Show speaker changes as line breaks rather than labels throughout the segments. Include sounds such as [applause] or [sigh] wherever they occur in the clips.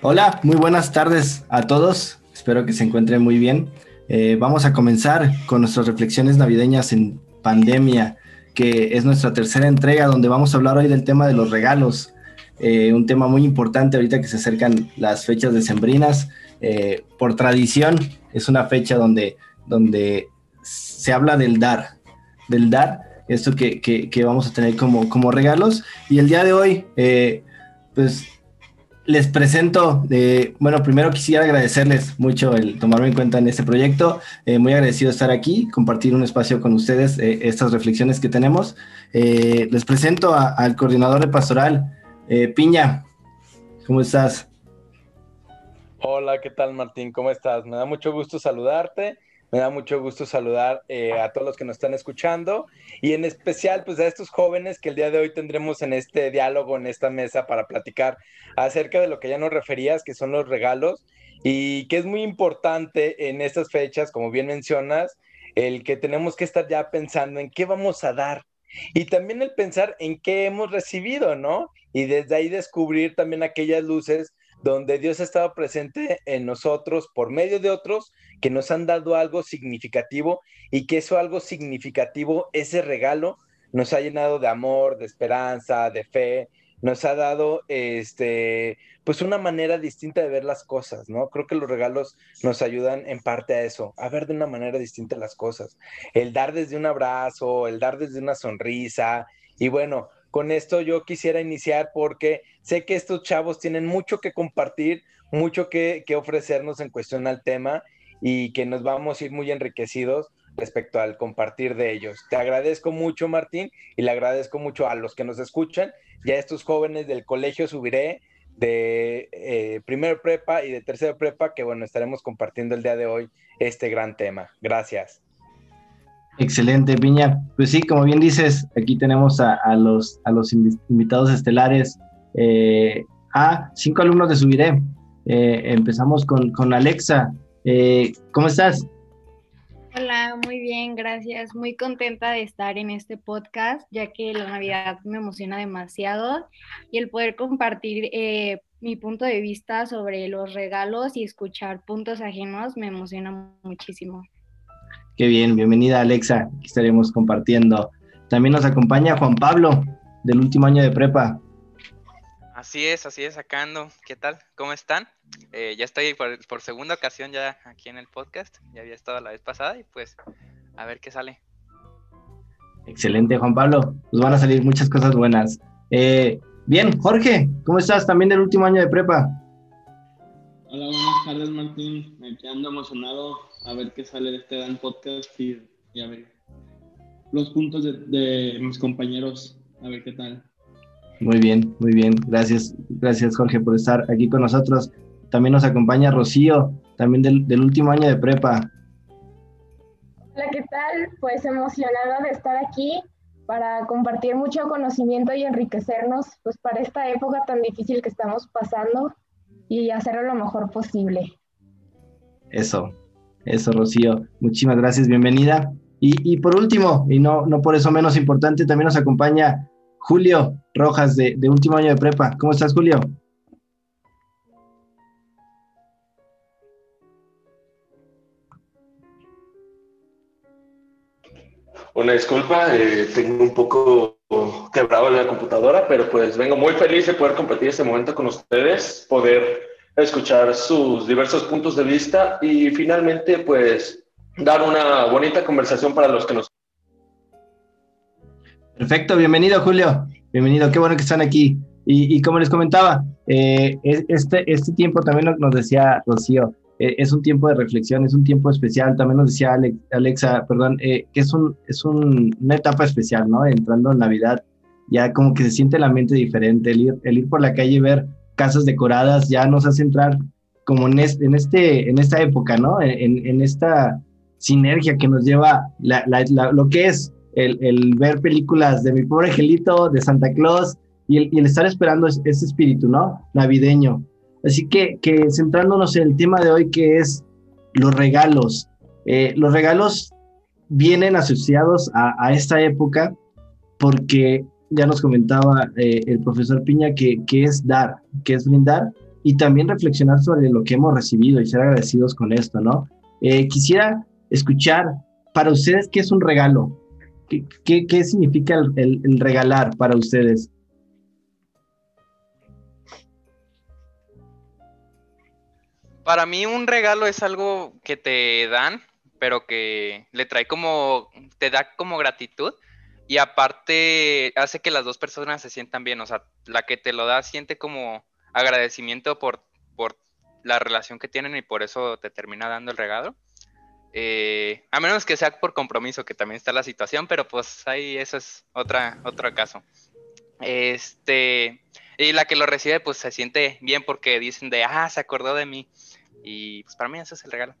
Hola, muy buenas tardes a todos. Espero que se encuentren muy bien. Eh, vamos a comenzar con nuestras reflexiones navideñas en pandemia, que es nuestra tercera entrega donde vamos a hablar hoy del tema de los regalos. Eh, un tema muy importante ahorita que se acercan las fechas decembrinas. Eh, por tradición es una fecha donde, donde se habla del dar, del dar, esto que, que, vamos a tener como, como regalos. Y el día de hoy, pues les presento, eh, bueno, primero quisiera agradecerles mucho el tomarme en cuenta en este proyecto. Eh, muy agradecido de estar aquí, compartir un espacio con ustedes, eh, estas reflexiones que tenemos. les presento al coordinador de pastoral, Piña. ¿Cómo estás?
Hola, ¿qué tal Martín? ¿Cómo estás? Me da mucho gusto saludarte me da mucho gusto saludar eh, a todos los que nos están escuchando y en especial pues a estos jóvenes que el día de hoy tendremos en este diálogo, en esta mesa para platicar acerca de lo que ya nos referías, que son los regalos y que es muy importante en estas fechas, como bien mencionas, el que tenemos que estar ya pensando en qué vamos a dar y también el pensar en qué hemos recibido, ¿no? Y desde ahí descubrir también aquellas luces donde Dios ha estado presente en nosotros por medio de otros que nos han dado algo significativo y que eso algo significativo, ese regalo, nos ha llenado de amor, de esperanza, de fe, nos ha dado este pues una manera distinta de ver las cosas, ¿no? Creo que los regalos nos ayudan en parte a eso, a ver de una manera distinta las cosas. El dar desde un abrazo, el dar desde una sonrisa y bueno, con esto yo quisiera iniciar porque sé que estos chavos tienen mucho que compartir, mucho que, ofrecernos en cuestión al tema y que nos vamos a ir muy enriquecidos respecto al compartir de ellos. Te agradezco mucho, Martín, y le agradezco mucho a los que nos escuchan y a estos jóvenes del Colegio Subiré, de eh, primer prepa y de tercera prepa, que bueno, estaremos compartiendo el día de hoy este gran tema. Gracias.
Excelente, Piña. Pues sí, como bien dices, aquí tenemos a, los, invitados estelares, eh, a cinco alumnos de Subiré. Eh, empezamos con, Alexa. Eh, ¿Cómo estás?
Hola, muy bien, gracias. Muy contenta de estar en este podcast, ya que la Navidad me emociona demasiado y el poder compartir mi punto de vista sobre los regalos y escuchar puntos ajenos me emociona muchísimo.
Qué bien, bienvenida Alexa, aquí estaremos compartiendo. También nos acompaña Juan Pablo, del último año de prepa.
Así es, así es, sacando. ¿Qué tal? ¿Cómo están? Eh, ya estoy por, segunda ocasión ya aquí en el podcast. Ya había estado la vez pasada y pues a ver qué sale.
Excelente, Juan Pablo. Nos van a salir muchas cosas buenas. Eh, bien, Jorge, ¿cómo estás? También del último año de prepa.
Hola, buenas tardes, Martín. Me quedando emocionado a ver qué sale de este gran podcast y, a ver los puntos de, mis compañeros, a ver qué tal.
Muy bien, muy bien. Gracias, gracias Jorge por estar aquí con nosotros. También nos acompaña Rocío, también del, último año de prepa.
Hola, ¿qué tal? Pues emocionada de estar aquí para compartir mucho conocimiento y enriquecernos pues para esta época tan difícil que estamos pasando y hacerlo lo mejor posible.
Eso, eso, Rocío. Muchísimas gracias, bienvenida. Y, por último, y no, por eso menos importante, también nos acompaña Julio Rojas de, de último año de prepa. ¿Cómo estás, Julio?
Una disculpa, eh, tengo un poco quebrado la computadora, pero pues vengo muy feliz de poder compartir este momento con ustedes, poder escuchar sus diversos puntos de vista y finalmente pues dar una bonita conversación para los que nos...
Perfecto, bienvenido Julio, bienvenido, qué bueno que están aquí. Y, como les comentaba, eh, este, este tiempo también nos decía Rocío, eh, es un tiempo de reflexión, es un tiempo especial, también nos decía Alexa, perdón, eh, que es, un, es una etapa especial, ¿no? Entrando en Navidad, ya como que se siente la mente diferente, el ir, el ir por la calle y ver casas decoradas ya nos hace entrar como en, este, en, este, en esta época, ¿no? En, en esta sinergia que nos lleva la, lo que es el, el, ver películas de mi pobre angelito, de Santa Claus y el, y el estar esperando ese, espíritu, ¿no? Navideño. Así que, que centrándonos en el tema de hoy que es los regalos. Eh, los regalos vienen asociados a, a esta época porque ya nos comentaba eh, el profesor Piña que, que, es dar, que es brindar, y también reflexionar sobre lo que hemos recibido y ser agradecidos con esto, ¿no? Eh, quisiera escuchar para ustedes qué es un regalo, qué, qué, significa el, el regalar para ustedes.
Para mí un regalo es algo que te dan, pero que le trae como, te da como gratitud y aparte hace que las dos personas se sientan bien, o sea, la que te lo da siente como agradecimiento por, por la relación que tienen y por eso te termina dando el regalo. Eh, a menos que sea por compromiso, que también está la situación, pero pues ahí eso es otra, otro caso. Este, y la que lo recibe, pues se siente bien porque dicen de, ah, se acordó de mí. Y pues para mí ese es el regalo.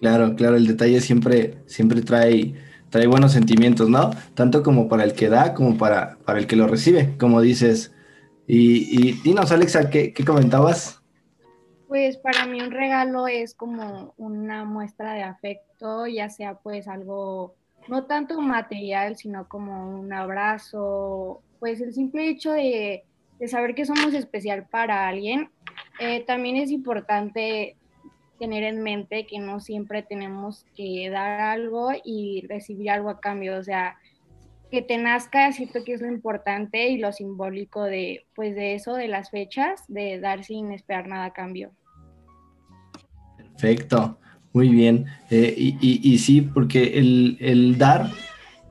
Claro, claro, el detalle siempre, siempre trae, trae buenos sentimientos, ¿no? Tanto como para el que da como para, para el que lo recibe, como dices. Y, y dinos, Alexa, ¿qué, ¿qué comentabas?
Pues para mí un regalo es como una muestra de afecto, ya sea pues algo no tanto material, sino como un abrazo, pues el simple hecho de, de saber que somos especial para alguien. Eh, también es importante tener en mente que no siempre tenemos que dar algo y recibir algo a cambio, o sea, que te nazca, siento que es lo importante y lo simbólico de, pues de eso, de las fechas, de dar sin esperar nada a cambio.
Perfecto, muy bien. Eh, y, sí, porque el, dar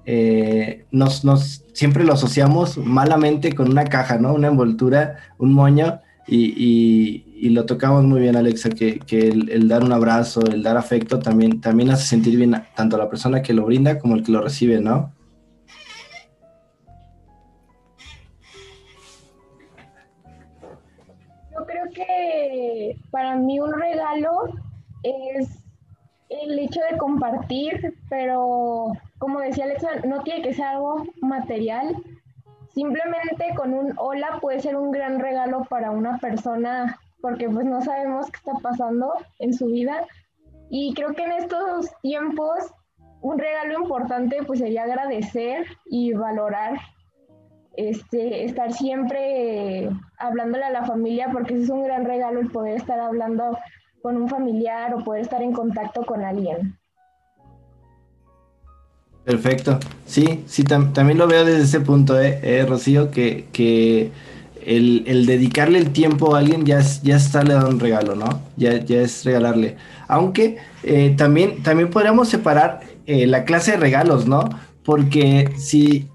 eh, nos, siempre lo asociamos malamente con una caja, ¿no? Una envoltura, un moño, y lo tocamos muy bien, Alexa, que, que el, dar un abrazo, el dar afecto también, también hace sentir bien tanto a la persona que lo brinda como el que lo recibe, ¿no?
Yo creo que para mí un regalo es el hecho de compartir, pero como decía Alexa, no tiene que ser algo material. Simplemente con un hola puede ser un gran regalo para una persona porque pues no sabemos qué está pasando en su vida. Y creo que en estos tiempos un regalo importante pues sería agradecer y valorar, este, estar siempre hablándole a la familia, porque es un gran regalo el poder estar hablando con un familiar o poder estar en contacto con alguien.
Perfecto. Sí, sí, también lo veo desde ese punto, eh, eh Rocío, que, que el, dedicarle el tiempo a alguien ya, es, ya está le dando un regalo, ¿no? Ya, ya es regalarle. Aunque eh, también, también podríamos separar eh, la clase de regalos, ¿no? Porque si,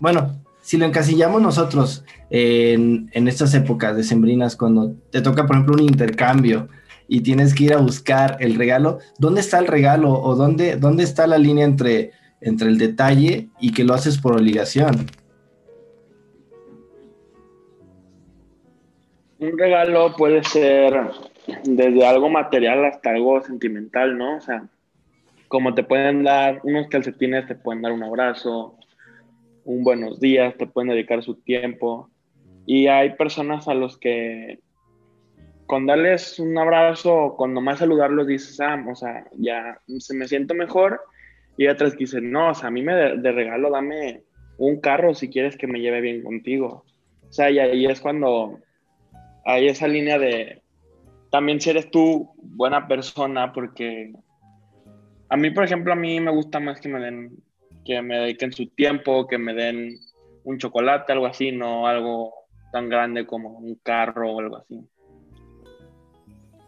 bueno, si lo encasillamos nosotros en, en estas épocas decembrinas, cuando te toca, por ejemplo, un intercambio y tienes que ir a buscar el regalo, ¿dónde está el regalo o dónde, dónde está la línea entre, entre el detalle y que lo haces por obligación?
Un regalo puede ser desde algo material hasta algo sentimental, ¿no? O sea, como te pueden dar unos calcetines, te pueden dar un abrazo, un buenos días, te pueden dedicar su tiempo. Y hay personas a los que con darles un abrazo, con nomás saludarlos, dices, ah, o sea, ya se me siento mejor. Y otras que dicen, no, o sea, a mí me de, de regalo dame un carro si quieres que me lleve bien contigo. O sea, y ahí es cuando hay esa línea de también si eres tú buena persona, porque a mí, por ejemplo, a mí me gusta más que me den, que me dediquen su tiempo, que me den un chocolate, algo así, no algo tan grande como un carro o algo así.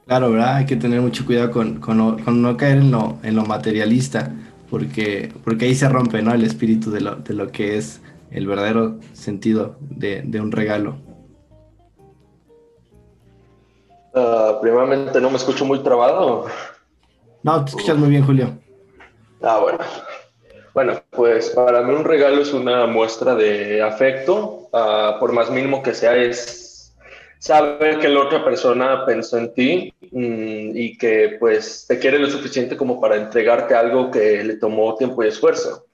Claro, ¿verdad? Hay que tener mucho cuidado con, no, caer en lo, en lo materialista, porque, porque ahí se rompe ¿no? el espíritu de lo, de lo que es el verdadero sentido de, de un regalo.
Uh, primeramente, ¿no me escucho muy trabado?
No, te escuchas muy bien, Julio.
Ah, bueno. Bueno, pues para mí un regalo es una muestra de afecto, uh, por más mínimo que sea, es saber que la otra persona pensó en ti mm, y que pues te quiere lo suficiente como para entregarte algo que le tomó tiempo y esfuerzo.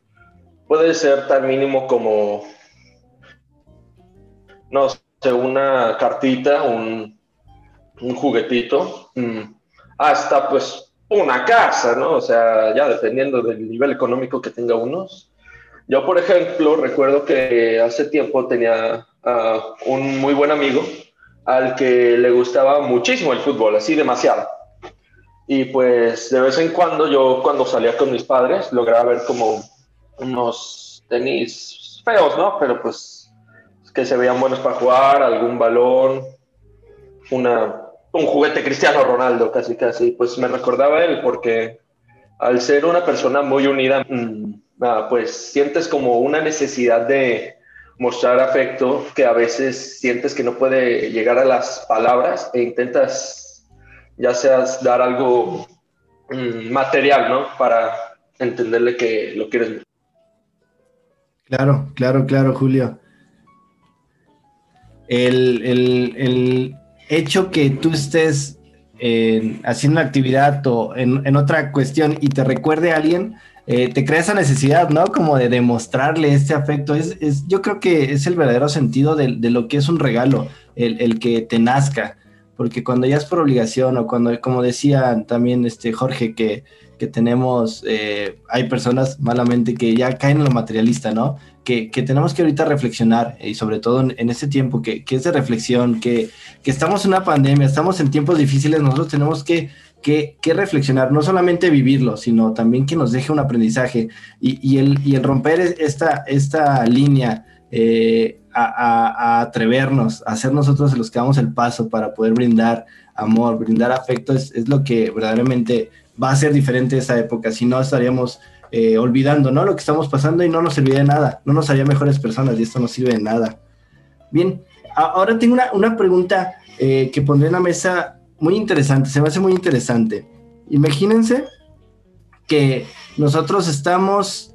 Puede ser tan mínimo como, no sé, una cartita, un, un juguetito, mm, hasta pues una casa, ¿no? O sea, ya dependiendo del nivel económico que tenga unos. Yo, por ejemplo, recuerdo que hace tiempo tenía un muy buen amigo al que le gustaba muchísimo el fútbol, así demasiado. Y pues de vez en cuando yo cuando salía con mis padres lograba ver como unos tenis feos, ¿no? Pero pues que se veían buenos para jugar, algún balón, una, un juguete Cristiano Ronaldo, casi casi. Pues me recordaba él porque al ser una persona muy unida, mm, pues sientes como una necesidad de mostrar afecto que a veces sientes que no puede llegar a las palabras e intentas ya seas dar algo mm, material, ¿no? Para entenderle que lo quieres.
Claro, claro, claro, Julio. El, hecho que tú estés haciendo una actividad o en, otra cuestión y te recuerde a alguien, eh, te crea esa necesidad, ¿no? Como de demostrarle este afecto. Es, es yo creo que es el verdadero sentido de, de lo que es un regalo, el, el, que te nazca. Porque cuando ya es por obligación o cuando, como decía también este Jorge, que, que tenemos, eh, hay personas malamente que ya caen en lo materialista, ¿no? Que, que tenemos que ahorita reflexionar y sobre todo en, en este tiempo que, que, es de reflexión, que, que estamos en una pandemia, estamos en tiempos difíciles, nosotros tenemos que que, reflexionar, no solamente vivirlo, sino también que nos deje un aprendizaje y, y, el, y el, romper esta, esta línea eh, a, atrevernos, a ser nosotros los que damos el paso para poder brindar amor, brindar afecto, es, es lo que verdaderamente va a ser diferente esa época, si no estaríamos eh, olvidando ¿no? lo que estamos pasando y no nos sirve de nada, no nos haría mejores personas y esto no sirve de nada. Bien, ahora tengo una, una pregunta eh, que pondré en la mesa muy interesante, se me hace muy interesante. Imagínense que nosotros estamos,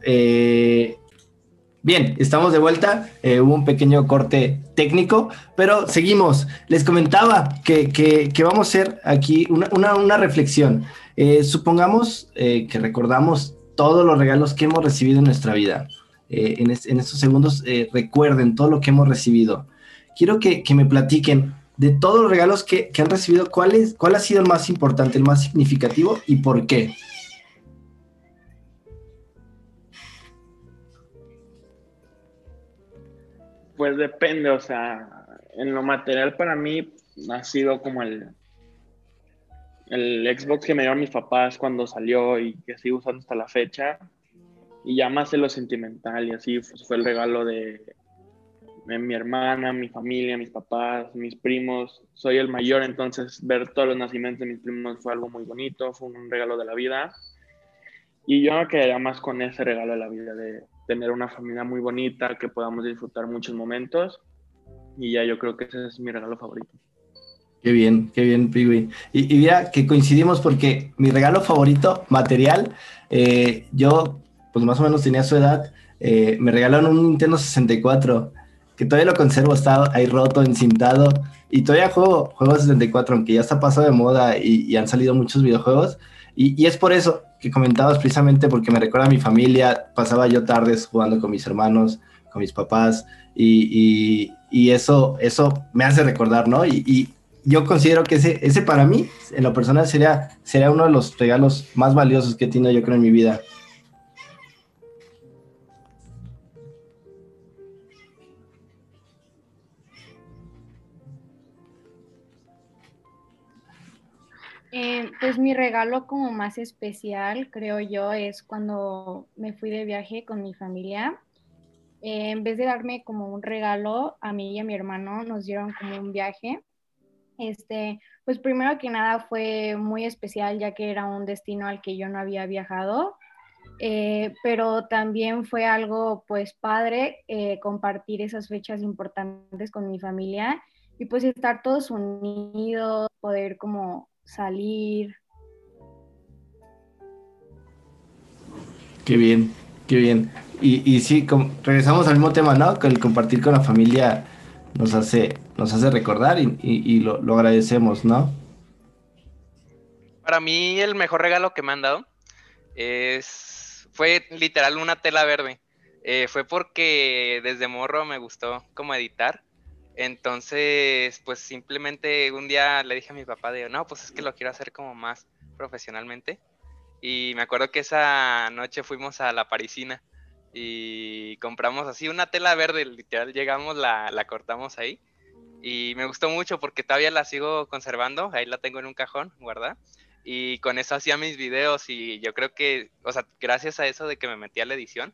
bien, estamos de vuelta, eh, hubo un pequeño corte técnico, pero seguimos. Les comentaba que, que, vamos a hacer aquí una, una, una reflexión. Eh, supongamos que recordamos todos los regalos que hemos recibido en nuestra vida. En, en, estos segundos recuerden todo lo que hemos recibido. Quiero que, que me platiquen de todos los regalos que, han recibido, ¿cuál, es, ¿cuál ha sido el más importante, el más significativo y por qué?
Pues depende, o sea, en lo material para mí ha sido como el, el Xbox que me dio mis papás cuando salió y que sigo usando hasta la fecha. Y ya más en lo sentimental y así pues, fue el regalo de mi hermana, mi familia, mis papás, mis primos. Soy el mayor, entonces ver todos los nacimientos de mis primos fue algo muy bonito, fue un regalo de la vida. Y yo me quedaría más con ese regalo de la vida, de tener una familia muy bonita, que podamos disfrutar muchos momentos. Y ya yo creo que ese es mi regalo favorito.
Qué bien, qué bien, Pigui. Y, y mira que coincidimos porque mi regalo favorito, material, eh, yo pues más o menos tenía su edad, eh, me regalaron un Nintendo 64 que todavía lo conservo, está ahí roto, encintado, y todavía juego juegos 64, aunque ya está pasado de moda y, han salido muchos videojuegos, y, es por eso que comentabas precisamente porque me recuerda a mi familia, pasaba yo tardes jugando con mis hermanos, con mis papás, y, eso, eso me hace recordar, ¿no? Y, yo considero que ese, ese para mí, en lo personal, sería, sería uno de los regalos más valiosos que he tenido yo creo en mi vida.
Eh, pues mi regalo como más especial, creo yo, es cuando me fui de viaje con mi familia. Eh, en vez de darme como un regalo, a mí y a mi hermano nos dieron como un viaje. Este, pues primero que nada fue muy especial ya que era un destino al que yo no había viajado, eh, pero también fue algo pues padre compartir esas fechas importantes con mi familia y pues estar todos unidos, poder como salir.
Qué bien, qué bien. Y, y sí, regresamos al mismo tema, ¿no? Que el compartir con la familia nos hace, nos hace recordar y, lo, agradecemos, ¿no?
Para mí el mejor regalo que me han dado es fue literal una tela verde. Eh, fue porque desde morro me gustó como editar entonces, pues simplemente un día le dije a mi papá, digo, no, pues es que lo quiero hacer como más profesionalmente. Y me acuerdo que esa noche fuimos a la parisina y compramos así una tela verde, literal, llegamos, la, la cortamos ahí y me gustó mucho porque todavía la sigo conservando, ahí la tengo en un cajón guardada y con eso hacía mis videos y yo creo que, o sea, gracias a eso de que me metí a la edición,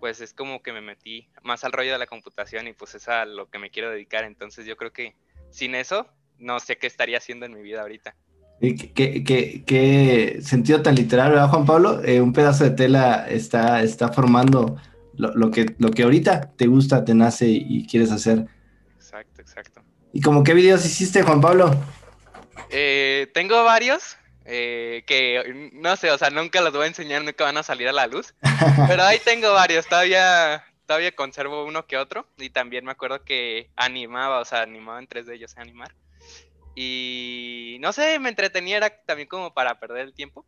pues es como que me metí más al rollo de la computación y pues es a lo que me quiero dedicar, entonces yo creo que sin eso no sé qué estaría haciendo en mi vida ahorita.
¿Qué, qué, qué, sentido tan literal, ¿verdad, Juan Pablo? Eh, un pedazo de tela está, está formando lo, que, lo que ahorita te gusta, te nace y, quieres hacer.
Exacto, exacto.
¿Y como qué videos hiciste, Juan Pablo?
Eh, tengo varios eh, que no sé, o sea, nunca los voy a enseñar, nunca van a salir a la luz. [laughs] Pero ahí tengo varios, todavía, todavía conservo uno que otro. Y también me acuerdo que animaba, o sea, animaba en tres de ellos a animar. Y no sé, me entretenía, era también como para perder el tiempo.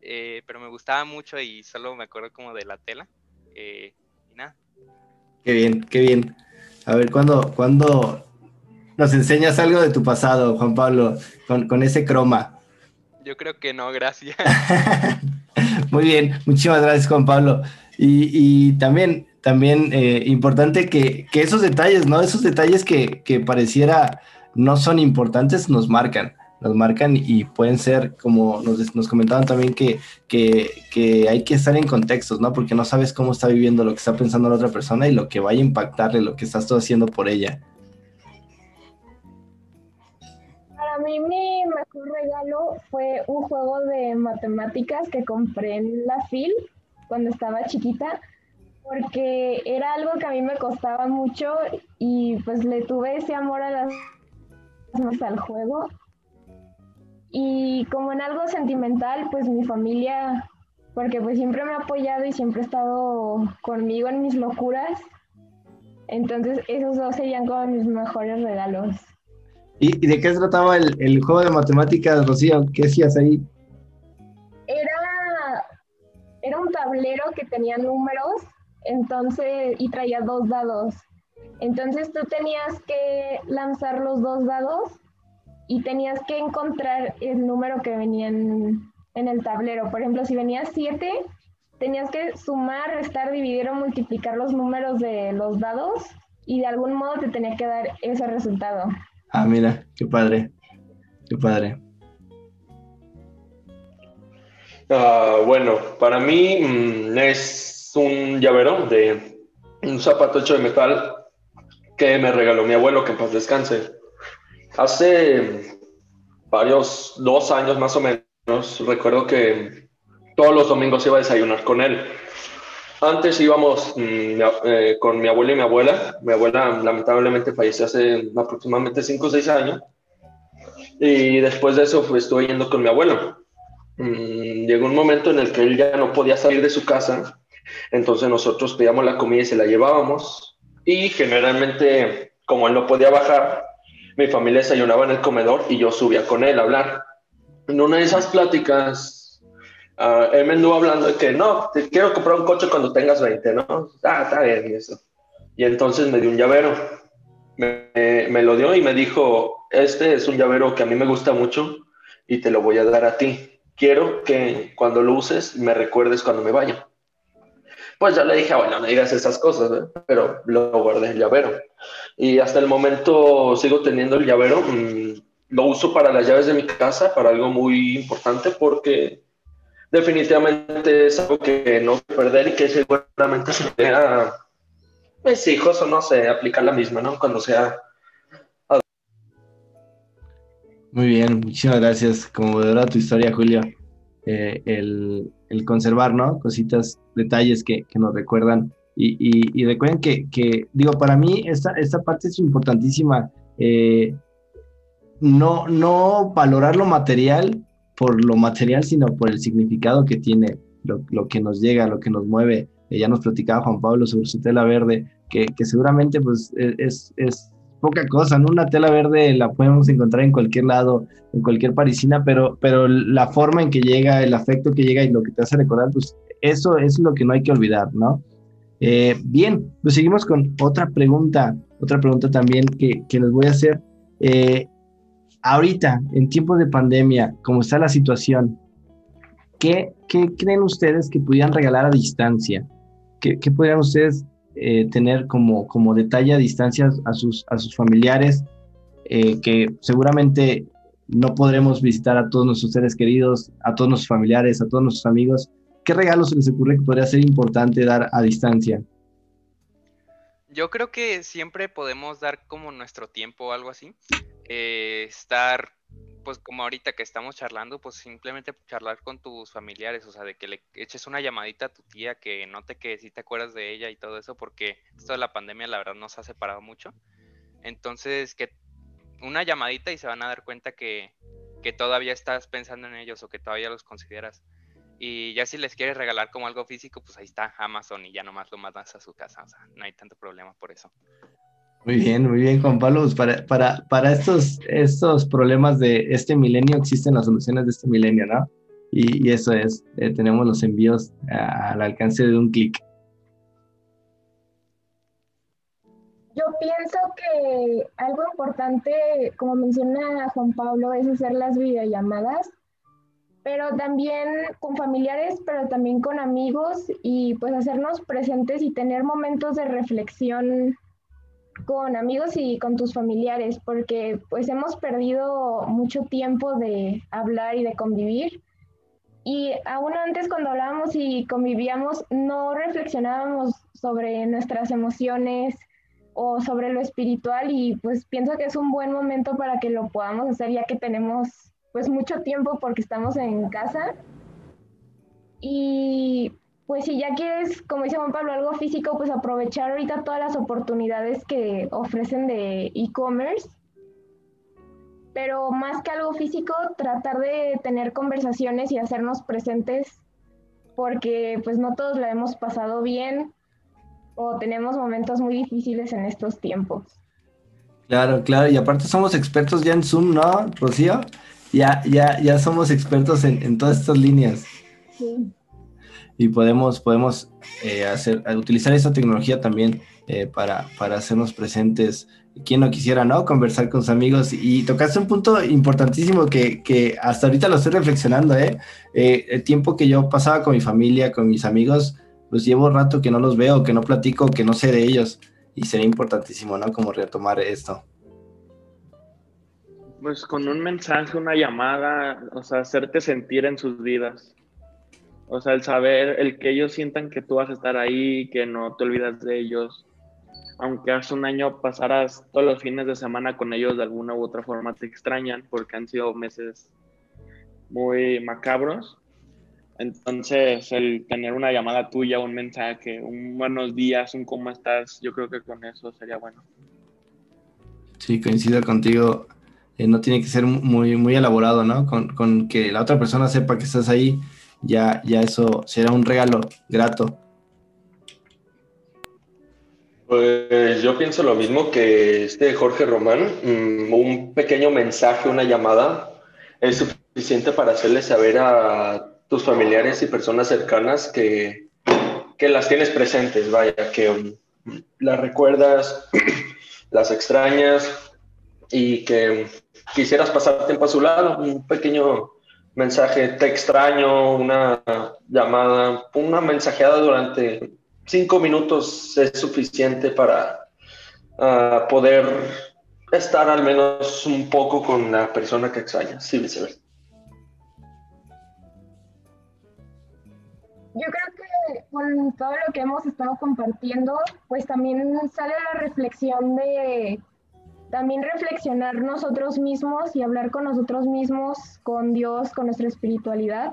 Eh, pero me gustaba mucho y solo me acuerdo como de la tela. Eh, y nada.
Qué bien, qué bien. A ver, ¿cuándo, ¿cuándo nos enseñas algo de tu pasado, Juan Pablo, con, con ese croma?
Yo creo que no, gracias. [laughs]
Muy bien, muchísimas gracias, Juan Pablo. Y, y también, también eh, importante que, esos detalles, ¿no? Esos detalles que, pareciera no son importantes, nos marcan, nos marcan y pueden ser, como nos, nos comentaban también, que, hay que estar en contextos, ¿no? Porque no sabes cómo está viviendo lo que está pensando la otra persona y lo que vaya a impactarle, lo que estás todo haciendo por ella.
Mí mi mejor regalo fue un juego de matemáticas que compré en la FIL cuando estaba chiquita porque era algo que a mí me costaba mucho y pues le tuve ese amor a las al juego. Y como en algo sentimental, pues mi familia, porque pues siempre me ha apoyado y siempre ha estado conmigo en mis locuras. Entonces esos dos serían como mis mejores regalos.
¿Y, de qué trataba el, juego de matemáticas, Rocío? ¿Qué hacías ahí?
Era, era un tablero que tenía números, entonces, y traía dos dados. Entonces tú tenías que lanzar los dos dados y tenías que encontrar el número que venía en, el tablero. Por ejemplo, si venía 7, tenías que sumar, restar, dividir o multiplicar los números de los dados y de algún modo te tenía que dar ese resultado.
Ah, mira, qué padre, qué padre.
Ah, bueno, para mí mm, es un llavero de un zapato hecho de metal que me regaló mi abuelo, que en paz descanse. Hace varios, dos años más o menos, recuerdo que todos los domingos iba a desayunar con él. Antes íbamos mm, eh, con mi abuelo y mi abuela. Mi abuela lamentablemente falleció hace aproximadamente cinco o seis años. Y después de eso pues, estuve yendo con mi abuelo. Mm, llegó un momento en el que él ya no podía salir de su casa. Entonces nosotros pedíamos la comida y se la llevábamos y generalmente, como él no podía bajar, mi familia desayunaba en el comedor y yo subía con él a hablar. En una de esas pláticas, uh, él me anduvo hablando de que no, te quiero comprar un coche cuando tengas 20, ¿no? Ah, está bien, y eso. Y entonces me dio un llavero. Me, me, lo dio y me dijo, este es un llavero que a mí me gusta mucho y te lo voy a dar a ti. Quiero que cuando lo uses me recuerdes cuando me vaya pues ya le dije, bueno, no digas esas cosas, ¿eh? pero lo guardé el llavero. Y hasta el momento sigo teniendo el llavero. Mm, lo uso para las llaves de mi casa, para algo muy importante, porque definitivamente es algo que no perder y que seguramente se a mis hijos o no sé, aplicar la misma, ¿no? Cuando sea...
Muy bien, muchísimas gracias. Como era tu historia, Julio, eh, el, el conservar, ¿no? Cositas, detalles que, que nos recuerdan. Y, y, recuerden que, que, digo, para mí esta, esta parte es importantísima. Eh, no, no valorar lo material por lo material, sino por el significado que tiene, lo, lo que nos llega, lo que nos mueve. Eh, ya nos platicaba Juan Pablo sobre su tela verde, que, que seguramente pues e, es, es poca cosa, ¿no? Una tela verde la podemos encontrar en cualquier lado, en cualquier parisina, pero, pero la forma en que llega, el afecto que llega y lo que te hace recordar, pues eso es lo que no hay que olvidar, ¿no? Eh, bien, pues seguimos con otra pregunta, otra pregunta también que, que les voy a hacer. Eh, ahorita, en tiempos de pandemia, como está la situación, ¿qué, creen ustedes que pudieran regalar a distancia? ¿Qué, qué ustedes eh, tener como, como detalle a distancia a sus, a sus familiares eh, que seguramente no podremos visitar a todos nuestros seres queridos, a todos nuestros familiares, a todos nuestros amigos. ¿Qué regalos se les ocurre que podría ser importante dar a distancia?
Yo creo que siempre podemos dar como nuestro tiempo o algo así. Eh, estar, pues como ahorita que estamos charlando, pues simplemente charlar con tus familiares, o sea, de que le eches una llamadita a tu tía, que note que si te acuerdas de ella y todo eso, porque esto de la pandemia la verdad nos ha separado mucho. Entonces, que una llamadita y se van a dar cuenta que, todavía estás pensando en ellos o que todavía los consideras. Y ya si les quieres regalar como algo físico, pues ahí está Amazon y ya nomás lo mandas a su casa. O sea, no hay tanto problema por eso.
Muy bien, muy bien, Juan Pablo. Pues para, para, para estos, estos problemas de este milenio existen las soluciones de este milenio, ¿no? Y, eso es, eh, tenemos los envíos al alcance de un clic.
Yo pienso que algo importante, como menciona Juan Pablo, es hacer las videollamadas, pero también con familiares, pero también con amigos y pues hacernos presentes y tener momentos de reflexión con amigos y con tus familiares, porque pues hemos perdido mucho tiempo de hablar y de convivir. Y aún antes cuando hablábamos y convivíamos, no reflexionábamos sobre nuestras emociones, o sobre lo espiritual y pues pienso que es un buen momento para que lo podamos hacer ya que tenemos pues mucho tiempo porque estamos en casa. Y pues si ya quieres, como dice Juan Pablo, algo físico, pues aprovechar ahorita todas las oportunidades que ofrecen de e-commerce. Pero más que algo físico, tratar de tener conversaciones y hacernos presentes porque pues no todos la hemos pasado bien o tenemos momentos muy difíciles en estos tiempos.
Claro, claro, y aparte somos expertos ya en Zoom, ¿no, Rocío? Ya, ya, ya somos expertos en, todas estas líneas. Sí. Y podemos, podemos eh, hacer, utilizar esta tecnología también eh, para, para hacernos presentes. Quien no quisiera, ¿no? Conversar con sus amigos. Y tocaste un punto importantísimo que, que hasta ahorita lo estoy reflexionando, ¿eh? ¿eh? El tiempo que yo pasaba con mi familia, con mis amigos, pues llevo rato que no los veo, que no platico, que no sé de ellos. Y sería importantísimo, ¿no? Como retomar esto.
Pues con un mensaje, una llamada, o sea, hacerte sentir en sus vidas. O sea, el saber, el que ellos sientan que tú vas a estar ahí, que no te olvidas de ellos. Aunque hace un año pasaras todos los fines de semana con ellos, de alguna u otra forma te extrañan porque han sido meses muy macabros. Entonces, el tener una llamada tuya, un mensaje, un buenos días, un cómo estás, yo creo que con eso sería bueno.
Sí, coincido contigo. Eh, no tiene que ser muy, muy elaborado, ¿no? Con, que la otra persona sepa que estás ahí, ya, ya eso será un regalo grato.
Pues yo pienso lo mismo que este Jorge Román. Mm, un pequeño mensaje, una llamada, es suficiente para hacerle saber a tus familiares y personas cercanas que, que las tienes presentes, vaya, que um, las recuerdas, [clears throat] las extrañas y que quisieras pasar tiempo a su lado, un pequeño mensaje, te extraño, una llamada, una mensajeada durante cinco minutos es suficiente para uh, poder estar al menos un poco con la persona que extrañas, sí, viceversa.
yo creo que con todo lo que hemos estado compartiendo, pues también sale la reflexión de también reflexionar nosotros mismos y hablar con nosotros mismos, con Dios, con nuestra espiritualidad,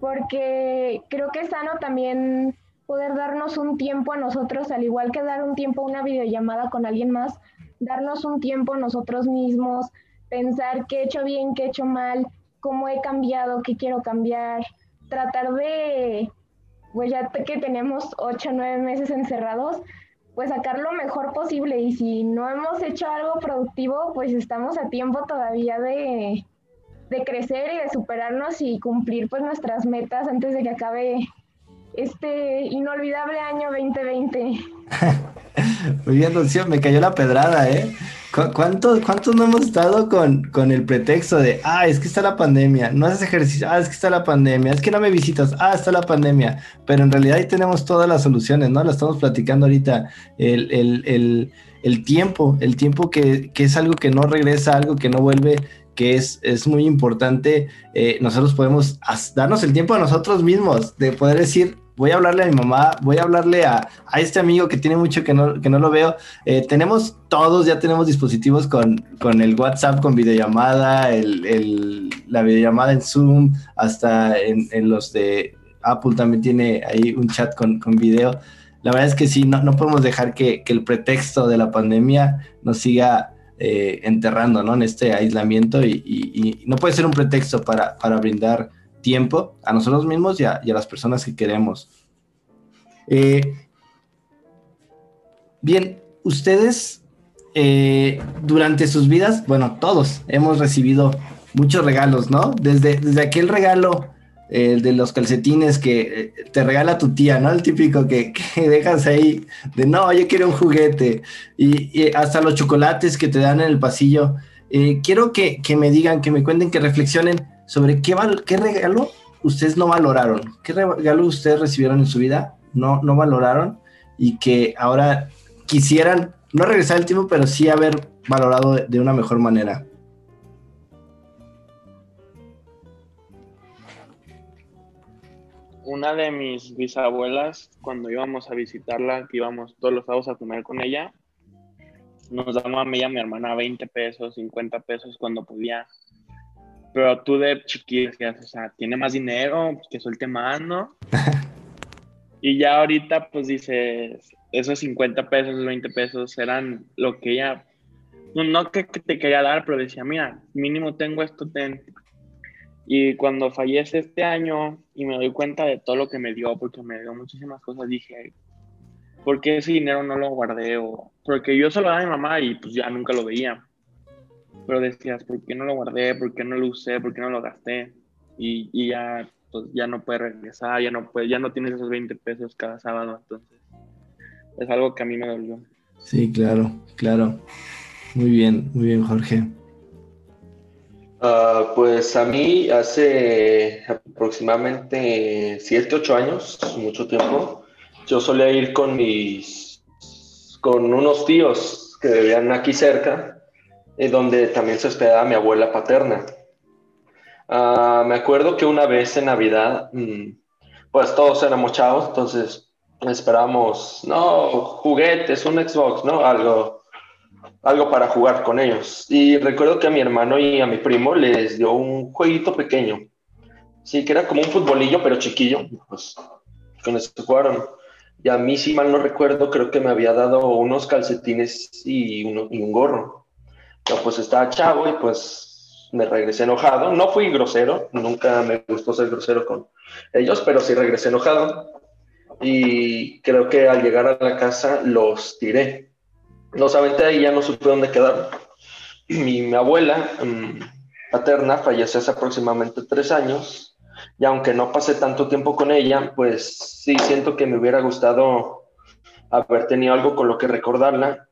porque creo que es sano también poder darnos un tiempo a nosotros, al igual que dar un tiempo a una videollamada con alguien más, darnos un tiempo a nosotros mismos, pensar qué he hecho bien, qué he hecho mal, cómo he cambiado, qué quiero cambiar, tratar de, pues ya que tenemos ocho o nueve meses encerrados, pues sacar lo mejor posible y si no hemos hecho algo productivo, pues estamos a tiempo todavía de, de crecer y de superarnos y cumplir pues nuestras metas antes de que acabe este inolvidable año 2020. [laughs]
Muy bien, Rocío, me cayó la pedrada, ¿eh? ¿Cuántos cuánto no hemos estado con, con, el pretexto de, ah, es que está la pandemia, no haces ejercicio, ah, es que está la pandemia, es que no me visitas, ah, está la pandemia, pero en realidad ahí tenemos todas las soluciones, ¿no? Lo estamos platicando ahorita, el, el, el, el tiempo, el tiempo que, que es algo que no regresa, algo que no vuelve, que es, es muy importante. Eh, nosotros podemos darnos el tiempo a nosotros mismos, de poder decir, voy a hablarle a mi mamá, voy a hablarle a, a este amigo que tiene mucho que no, que no lo veo. Eh, tenemos todos, ya tenemos dispositivos con, con el WhatsApp, con videollamada, el, el, la videollamada en Zoom, hasta en, los de Apple también tiene ahí un chat con, con video. La verdad es que sí, no, no podemos dejar que, que, el pretexto de la pandemia nos siga eh, enterrando ¿no? en este aislamiento y, y, y, no puede ser un pretexto para, para brindar tiempo a nosotros mismos y a, las personas que queremos. Eh, bien, ustedes eh, durante sus vidas, bueno, todos hemos recibido muchos regalos, ¿no? Desde, desde aquel regalo de los calcetines que eh, te regala tu tía, ¿no? El típico que, [laughs] que, dejas ahí de, no, yo quiero un juguete, y, hasta los chocolates que te dan en el pasillo. Quiero que, me digan, que me cuenten, que reflexionen sobre qué, qué regalo ustedes no valoraron, qué regalo ustedes recibieron en su vida, no, no valoraron y que ahora quisieran no regresar el tiempo, pero sí haber valorado de, de una mejor manera.
Una de mis bisabuelas, cuando íbamos a visitarla, que íbamos todos los sábados a comer con ella, nos daba a mí y a mi hermana 20 pesos, 50 pesos cuando podía. Pero tú de chiquilla, o sea, tiene más dinero, pues que suelte más, ¿no? [laughs] y ya ahorita, pues dices, esos 50 pesos, 20 pesos eran lo que ella, no, no que te quería dar, pero decía, mira, mínimo tengo esto, ten. Y cuando fallece este año y me doy cuenta de todo lo que me dio, porque me dio muchísimas cosas, dije, ¿por qué ese dinero no lo guardé? O, porque yo se lo daba a mi mamá y pues ya nunca lo veía. Pero decías, ¿por qué no lo guardé? ¿Por qué no lo usé? ¿Por qué no lo gasté? Y, y ya, pues ya no puede regresar, ya no puede, ya no tienes esos 20 pesos cada sábado, entonces es algo que a mí me dolió.
Sí, claro, claro. Muy bien, muy bien, Jorge.
Uh, pues a mí hace aproximadamente 7, 8 años, mucho tiempo, yo solía ir con mis, con unos tíos que vivían aquí cerca, eh, donde también se hospedaba mi abuela paterna. Uh, me acuerdo que una vez en Navidad, mmm, pues todos éramos chavos, entonces esperábamos, no, juguetes, un Xbox, ¿no? Algo, algo para jugar con ellos. Y recuerdo que a mi hermano y a mi primo les dio un jueguito pequeño. Sí, que era como un futbolillo, pero chiquillo. Pues con eso jugaron. Y a mí, si mal no recuerdo, creo que me había dado unos calcetines y, uno, y un gorro. Yo pues estaba chavo y pues me regresé enojado. No fui grosero, nunca me gustó ser grosero con ellos, pero sí regresé enojado. Y creo que al llegar a la casa los tiré. Los aventé y ya no supe dónde quedaron. Mi, mi abuela um, paterna falleció hace aproximadamente tres años y aunque no pasé tanto tiempo con ella, pues sí siento que me hubiera gustado haber tenido algo con lo que recordarla.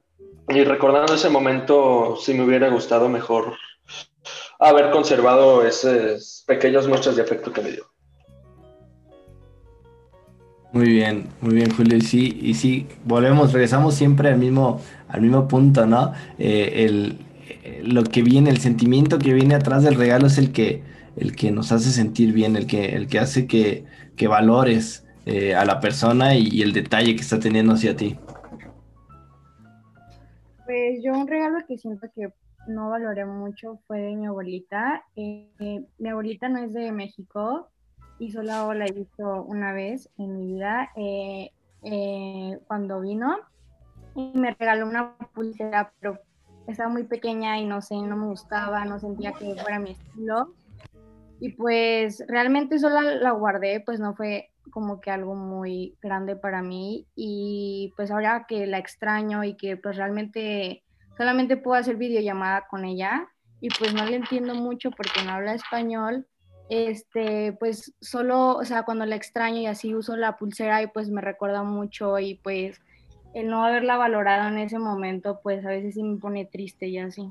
Y recordando ese momento, sí me hubiera gustado mejor haber conservado esas pequeñas muestras de afecto que me dio.
Muy bien, muy bien, Julio. Sí, y sí, volvemos, regresamos siempre al mismo, al mismo punto, ¿no? Eh, el, lo que viene, el sentimiento que viene atrás del regalo es el que, el que nos hace sentir bien, el que, el que hace que, que valores eh, a la persona y, y, el detalle que está teniendo hacia ti.
Pues yo un regalo que siento que no valoré mucho fue de mi abuelita. Eh, mi abuelita no es de México y solo la he visto una vez en mi vida eh, eh, cuando vino y me regaló una pulsera, pero estaba muy pequeña y no sé, no me gustaba, no sentía que fuera mi estilo. Y pues realmente solo la guardé, pues no fue como que algo muy grande para mí. Y pues ahora que la extraño y que pues realmente solamente puedo hacer videollamada con ella y pues no le entiendo mucho porque no habla español, este, pues solo, o sea, cuando la extraño y así uso la pulsera y pues me recuerda mucho y pues el no haberla valorado en ese momento, pues a veces sí me pone triste y así.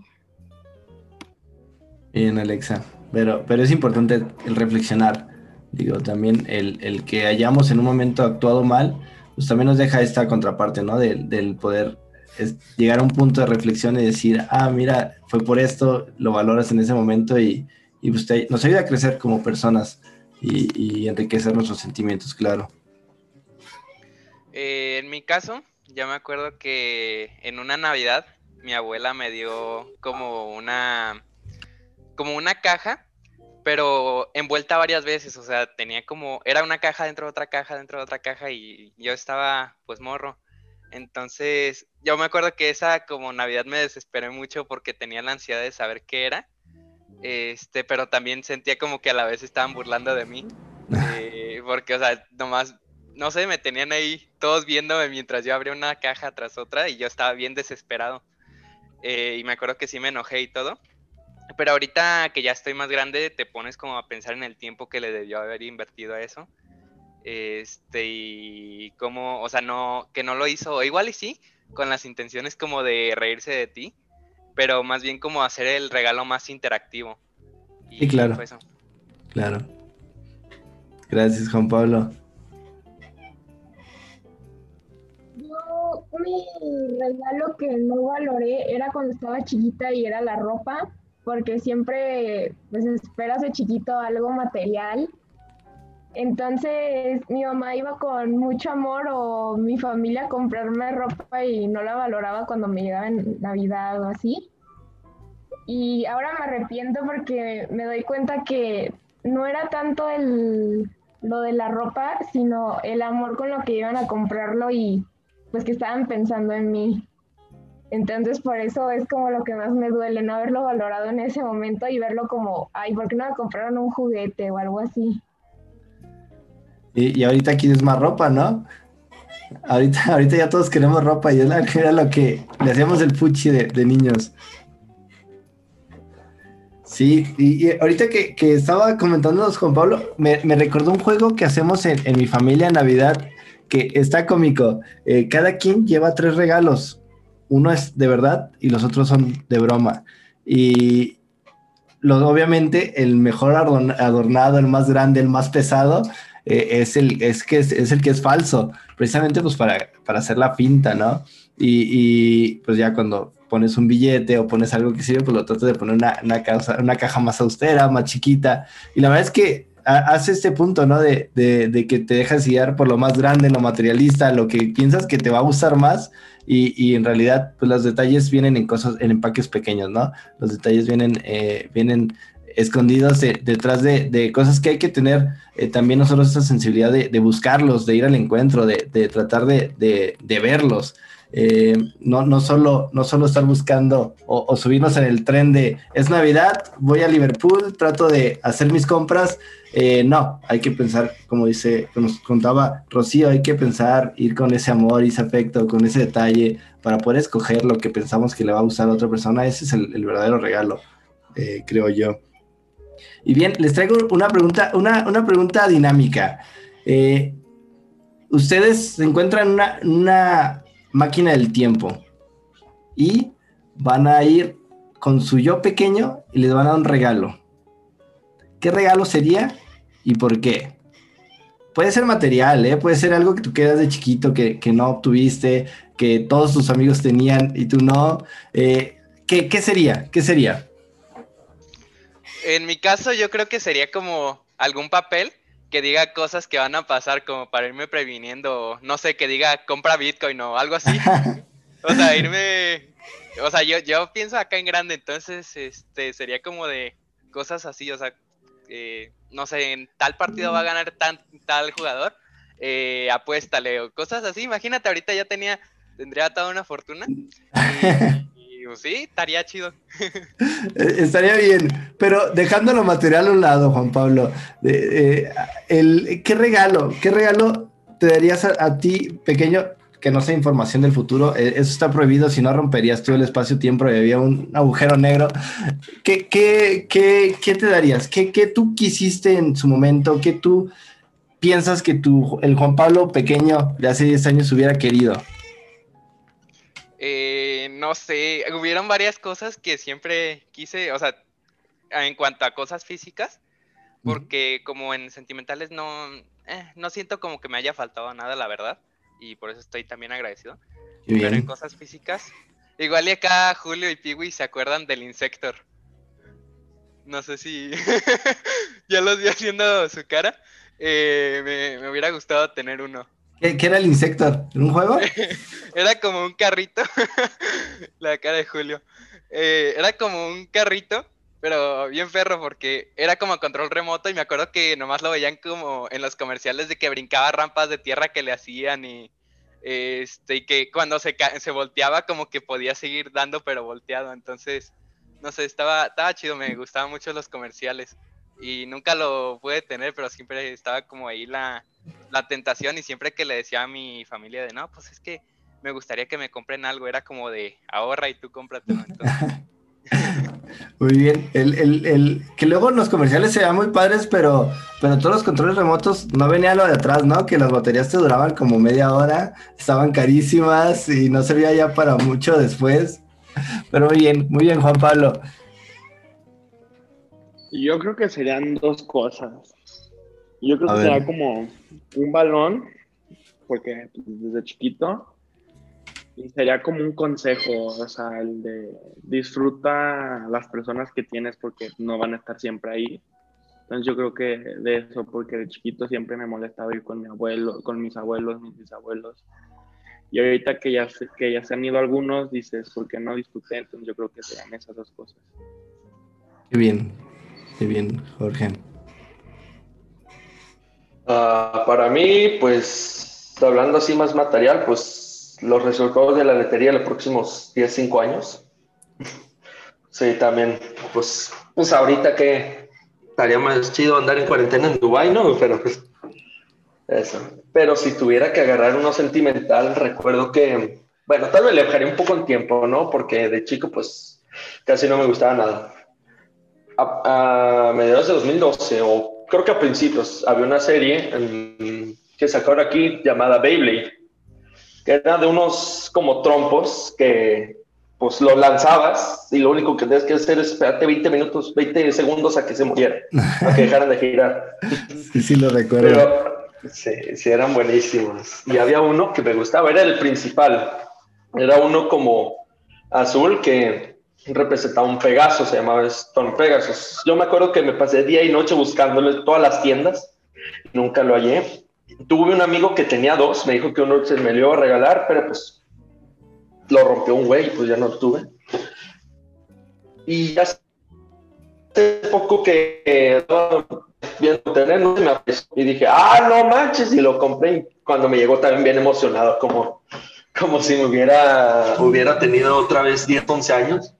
Bien, Alexa, pero, pero es importante el reflexionar, digo, también el, el que hayamos en un momento actuado mal, pues también nos deja esta contraparte, ¿no? Del, del poder llegar a un punto de reflexión y decir, ah, mira, fue por esto, lo valoras en ese momento y, y pues nos ayuda a crecer como personas y, enriquecer nuestros sentimientos, claro.
Eh, en mi caso, ya me acuerdo que en una Navidad mi abuela me dio como una como una caja, pero envuelta varias veces, o sea, tenía como era una caja dentro de otra caja, dentro de otra caja y yo estaba pues morro. Entonces, yo me acuerdo que esa como Navidad me desesperé mucho porque tenía la ansiedad de saber qué era. Este, pero también sentía como que a la vez estaban burlando de mí. Eh, [laughs] porque, o sea, nomás no sé, me tenían ahí todos viéndome mientras yo abría una caja tras otra y yo estaba bien desesperado. Eh, y me acuerdo que sí me enojé y todo. Pero ahorita que ya estoy más grande, te pones como a pensar en el tiempo que le debió haber invertido a eso. Este, y cómo, o sea, no, que no lo hizo, igual y sí, con las intenciones como de reírse de ti, pero más bien como hacer el regalo más interactivo.
Y sí, claro. Claro. Gracias, Juan Pablo.
mi regalo que no valoré era cuando estaba chiquita y era la ropa, porque siempre pues esperas de chiquito algo material. Entonces mi mamá iba con mucho amor o mi familia a comprarme ropa y no la valoraba cuando me llegaba en Navidad o así. Y ahora me arrepiento porque me doy cuenta que no era tanto el, lo de la ropa, sino el amor con lo que iban a comprarlo y pues que estaban pensando en mí. Entonces por eso es como lo que más me duele, no haberlo valorado en ese momento y verlo como, ay, ¿por qué no me compraron un juguete o algo así?
Y, y ahorita quieres más ropa, ¿no? Ahorita, [laughs] ahorita ya todos queremos ropa y [laughs] era lo que le hacíamos el puchi de, niños. Sí, y, ahorita que, que, estaba comentándonos con Pablo, me, me, recordó un juego que hacemos en, en mi familia en Navidad que está cómico. Eh, cada quien lleva tres regalos. Uno es de verdad y los otros son de broma. Y lo, obviamente el mejor adornado, el más grande, el más pesado, eh, es, el, es, que es, el que es falso, precisamente pues para, para hacer la finta, ¿no? Y, pues ya cuando pones un billete o pones algo que sirve, pues lo tratas de poner una, una, una caja más austera, más chiquita. Y la verdad es que hace este punto, ¿no? De, que te dejas guiar por lo más grande, lo materialista, lo que piensas que te va a gustar más y, en realidad, pues los detalles vienen en cosas, en empaques pequeños, ¿no? Los detalles vienen, eh, vienen escondidos detrás de, cosas que hay que tener eh, también nosotros esa sensibilidad de, buscarlos, de ir al encuentro, de, tratar de, verlos. Eh, no, no, solo, no solo estar buscando o, subirnos en el tren de es Navidad, voy a Liverpool, trato de hacer mis compras eh, no, hay que pensar, como dice, nos contaba Rocío, hay que pensar, ir con ese amor y ese afecto, con ese detalle, para poder escoger lo que pensamos que le va a gustar a otra persona. Ese es el, verdadero regalo, eh, creo yo. Y bien, les traigo una pregunta, una, pregunta dinámica. Ustedes se encuentran en una, una máquina del tiempo y van a ir con su yo pequeño y les van a dar un regalo. ¿Qué regalo sería y por qué? Puede ser material, ¿eh? puede ser algo que tú quedas de chiquito que, no obtuviste, que todos tus amigos tenían y tú no. Eh, ¿qué, sería? ¿Qué sería?
En mi caso, yo creo que sería como algún papel que diga cosas que van a pasar, como para irme previniendo, no sé, que diga compra Bitcoin o algo así. [laughs] o sea, irme. O sea, yo, yo pienso acá en grande, entonces este sería como de cosas así, o sea, eh, no sé, en tal partido va a ganar tal jugador, eh, apuéstale o cosas así. Imagínate, ahorita ya tenía, tendría toda una fortuna. [laughs] Y, pues, sí, estaría chido.
Eh, estaría bien, pero dejando lo material a un lado, Juan Pablo, ¿qué regalo, qué regalo te darías a ti, pequeño, que no sea información del futuro. Eh, eso está prohibido, si no romperías todo el espacio-tiempo y había un agujero negro. ¿Qué, qué, qué, qué te darías? ¿Qué, ¿Qué, tú quisiste en su momento? ¿Qué tú piensas que tu, el Juan Pablo pequeño de hace 10 años hubiera querido?
Eh, no sé, hubieron varias cosas que siempre quise, o sea, en cuanto a cosas físicas, porque como en sentimentales no, eh, no siento como que me haya faltado nada, la verdad y por eso estoy también agradecido. pero en cosas físicas. Igual y acá Julio y Piwi se acuerdan del Insector. No sé si [laughs] ya los vi haciendo su cara. Eh, me, hubiera gustado tener uno.
¿Qué, era el Insector? ¿En un juego? [laughs]
era como un carrito. [laughs] La cara de Julio. Eh, era como un carrito, pero bien perro porque era como control remoto y me acuerdo que nomás lo veían como en los comerciales de que brincaba rampas de tierra que le hacían y este y que cuando se, se volteaba como que podía seguir dando pero volteado, entonces no sé, estaba, estaba chido, me gustaban mucho los comerciales. Y nunca lo pude tener, pero siempre estaba como ahí la, tentación. Y siempre que le decía a mi familia de no, pues es que me gustaría que me compren algo, era como de ahorra y tú cómprate. [laughs]
Muy bien. El, el, el, que luego los comerciales se vean muy padres, pero, pero todos los controles remotos no venía lo de atrás, ¿no? Que las baterías te duraban como media hora, estaban carísimas y no servía ya para mucho después. [laughs] Pero muy bien, muy bien, Juan Pablo.
Yo creo que serían dos cosas. Yo creo que sería como un balón, porque pues, desde chiquito, y sería como un consejo, o sea, el de disfruta las personas que tienes porque no van a estar siempre ahí. Entonces yo creo que de eso, porque de chiquito siempre me molestaba ir con mi abuelo, con mis abuelos, mis bisabuelos, y ahorita que ya, se, que ya se han ido algunos, dices, ¿por qué no disfruté? Entonces yo creo que sean esas dos cosas.
Qué bien, bien, Jorge.
Ah, para mí, pues, hablando así más material, pues los resultados de la lotería en los próximos 10, 5 años. [laughs] sí, también, pues, pues ahorita que estaría más chido andar en cuarentena en Dubai, ¿no? Pero pues, eso. Pero si tuviera que agarrar uno sentimental, recuerdo que, bueno, tal vez le bajaré un poco en tiempo, ¿no? Porque de chico, pues, casi no me gustaba nada. A, mediados de 2012, o creo que a principios, había una serie que sacaron aquí llamada Beyblade, que era de unos como trompos que pues lo lanzabas y lo único que tenías que hacer es esperarte 20 minutos, 20 segundos a que se muriera, a que dejaran de girar.
Sí, sí, lo recuerdo.
Sí, sí, eran buenísimos. Y había uno que me gustaba, era el principal. Era uno como azul que representaba un Pegaso, se llamaba Stone Pegasus. Yo me acuerdo que me pasé día y noche buscándole en todas las tiendas, nunca lo hallé. Tuve un amigo que tenía dos, me dijo que uno se me dio a regalar, pero pues lo rompió un güey, pues ya no lo tuve. Y hace poco que viendo tener, no me Y dije, ah, no manches, y lo compré. cuando me llegó también bien emocionado, como, como si me hubiera, hubiera tenido otra vez 10, 11 años.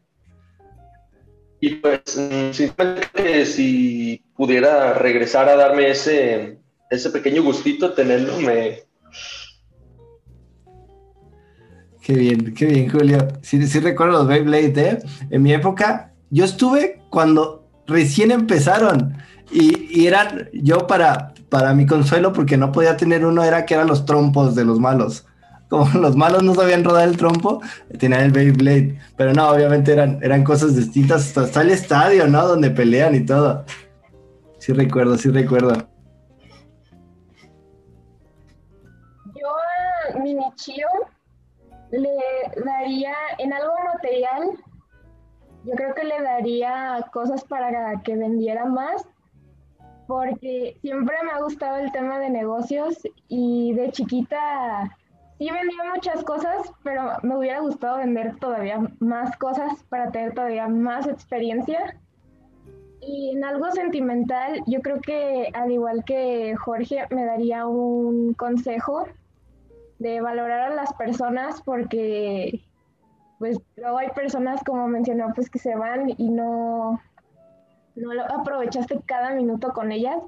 Y pues, mm, simplemente si pudiera regresar a darme ese, ese pequeño gustito, tenerlo, me...
Qué bien, qué bien, Julio. Sí, sí recuerdo los Beyblade, ¿eh? En mi época, yo estuve cuando recién empezaron. Y, eran, yo para, para mi consuelo, porque no podía tener uno, era que eran los trompos de los malos. Como [laughs] los malos no sabían rodar el trompo, tenían el Beyblade. Pero no, obviamente eran, eran cosas distintas. Hasta, el estadio, ¿no? Donde pelean y todo. Sí recuerdo, sí recuerdo.
Yo a mi Michio le daría en algo material, yo creo que le daría cosas para que vendiera más porque siempre me ha gustado el tema de negocios y de chiquita sí vendía muchas cosas, pero me hubiera gustado vender todavía más cosas para tener todavía más experiencia. Y en algo sentimental, yo creo que al igual que Jorge, me daría un consejo de valorar a las personas porque pues luego hay personas como mencionó pues que se van y no no aprovechaste cada minuto con ellas.